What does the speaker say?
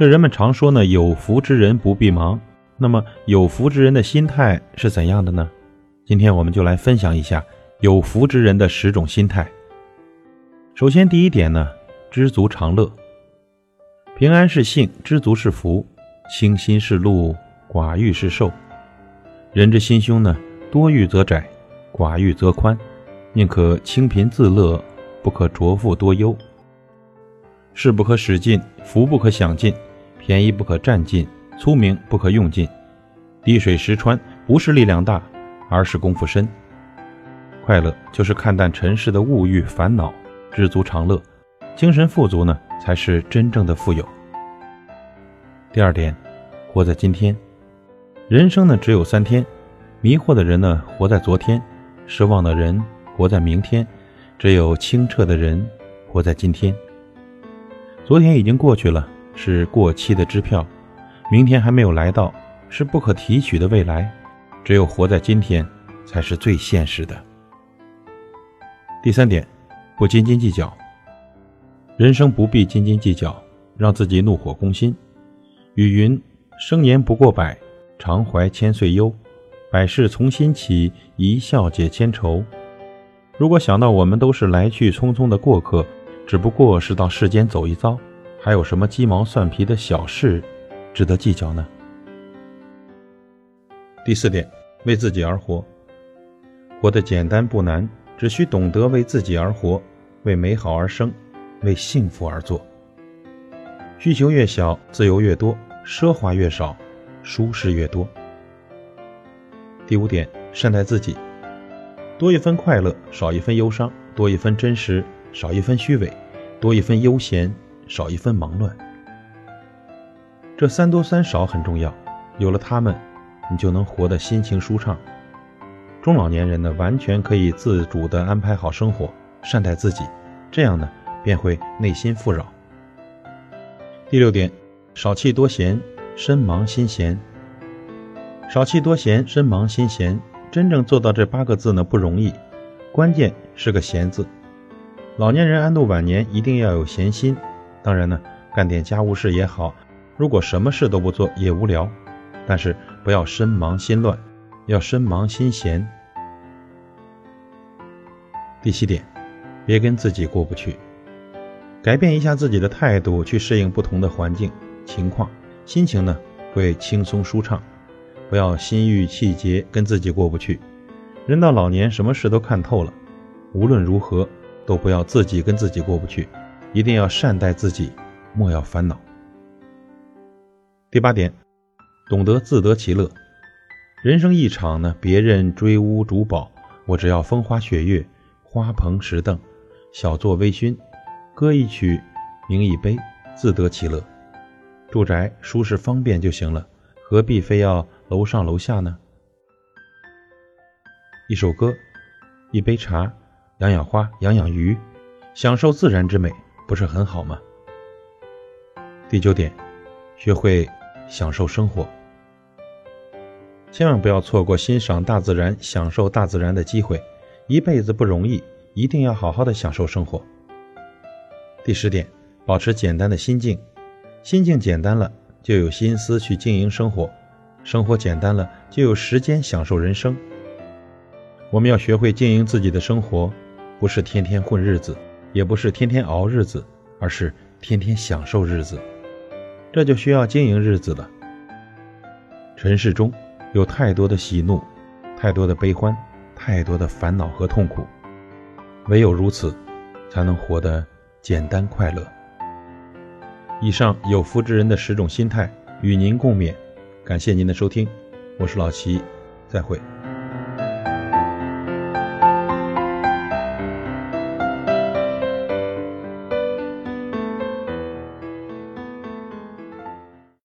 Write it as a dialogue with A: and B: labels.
A: 这人们常说呢，有福之人不必忙。那么，有福之人的心态是怎样的呢？今天我们就来分享一下有福之人的十种心态。首先，第一点呢，知足常乐。平安是幸，知足是福，清心是路，寡欲是寿。人之心胸呢，多欲则窄，寡欲则宽。宁可清贫自乐，不可着富多忧。事不可使尽，福不可享尽，便宜不可占尽，聪明不可用尽。滴水石穿，不是力量大，而是功夫深。快乐就是看淡尘世的物欲烦恼，知足常乐，精神富足呢，才是真正的富有。第二点，活在今天。人生呢只有三天，迷惑的人呢活在昨天，失望的人活在明天，只有清澈的人活在今天。昨天已经过去了，是过期的支票；明天还没有来到，是不可提取的未来。只有活在今天，才是最现实的。第三点，不斤斤计较。人生不必斤斤计较，让自己怒火攻心。语云：“生年不过百。”常怀千岁忧，百事从心起，一笑解千愁。如果想到我们都是来去匆匆的过客，只不过是到世间走一遭，还有什么鸡毛蒜皮的小事值得计较呢？第四点，为自己而活，活得简单不难，只需懂得为自己而活，为美好而生，为幸福而做。需求越小，自由越多，奢华越少。舒适越多。第五点，善待自己，多一分快乐，少一分忧伤；多一分真实，少一分虚伪；多一分悠闲，少一分忙乱。这三多三少很重要，有了它们，你就能活得心情舒畅。中老年人呢，完全可以自主地安排好生活，善待自己，这样呢，便会内心富饶。第六点，少气多闲。身忙心闲，少气多闲，身忙心闲。真正做到这八个字呢不容易，关键是个闲字。老年人安度晚年一定要有闲心，当然呢，干点家务事也好。如果什么事都不做也无聊，但是不要身忙心乱，要身忙心闲。第七点，别跟自己过不去，改变一下自己的态度，去适应不同的环境情况。心情呢会轻松舒畅，不要心郁气结，跟自己过不去。人到老年，什么事都看透了，无论如何都不要自己跟自己过不去，一定要善待自己，莫要烦恼。第八点，懂得自得其乐。人生一场呢，别人追屋逐宝，我只要风花雪月，花棚石凳，小坐微醺，歌一曲，鸣一杯，自得其乐。住宅舒适方便就行了，何必非要楼上楼下呢？一首歌，一杯茶，养养花，养养鱼，享受自然之美，不是很好吗？第九点，学会享受生活，千万不要错过欣赏大自然、享受大自然的机会。一辈子不容易，一定要好好的享受生活。第十点，保持简单的心境。心境简单了，就有心思去经营生活；生活简单了，就有时间享受人生。我们要学会经营自己的生活，不是天天混日子，也不是天天熬日子，而是天天享受日子。这就需要经营日子了。尘世中有太多的喜怒，太多的悲欢，太多的烦恼和痛苦，唯有如此，才能活得简单快乐。以上有福之人的十种心态与您共勉，感谢您的收听，我是老齐，再会。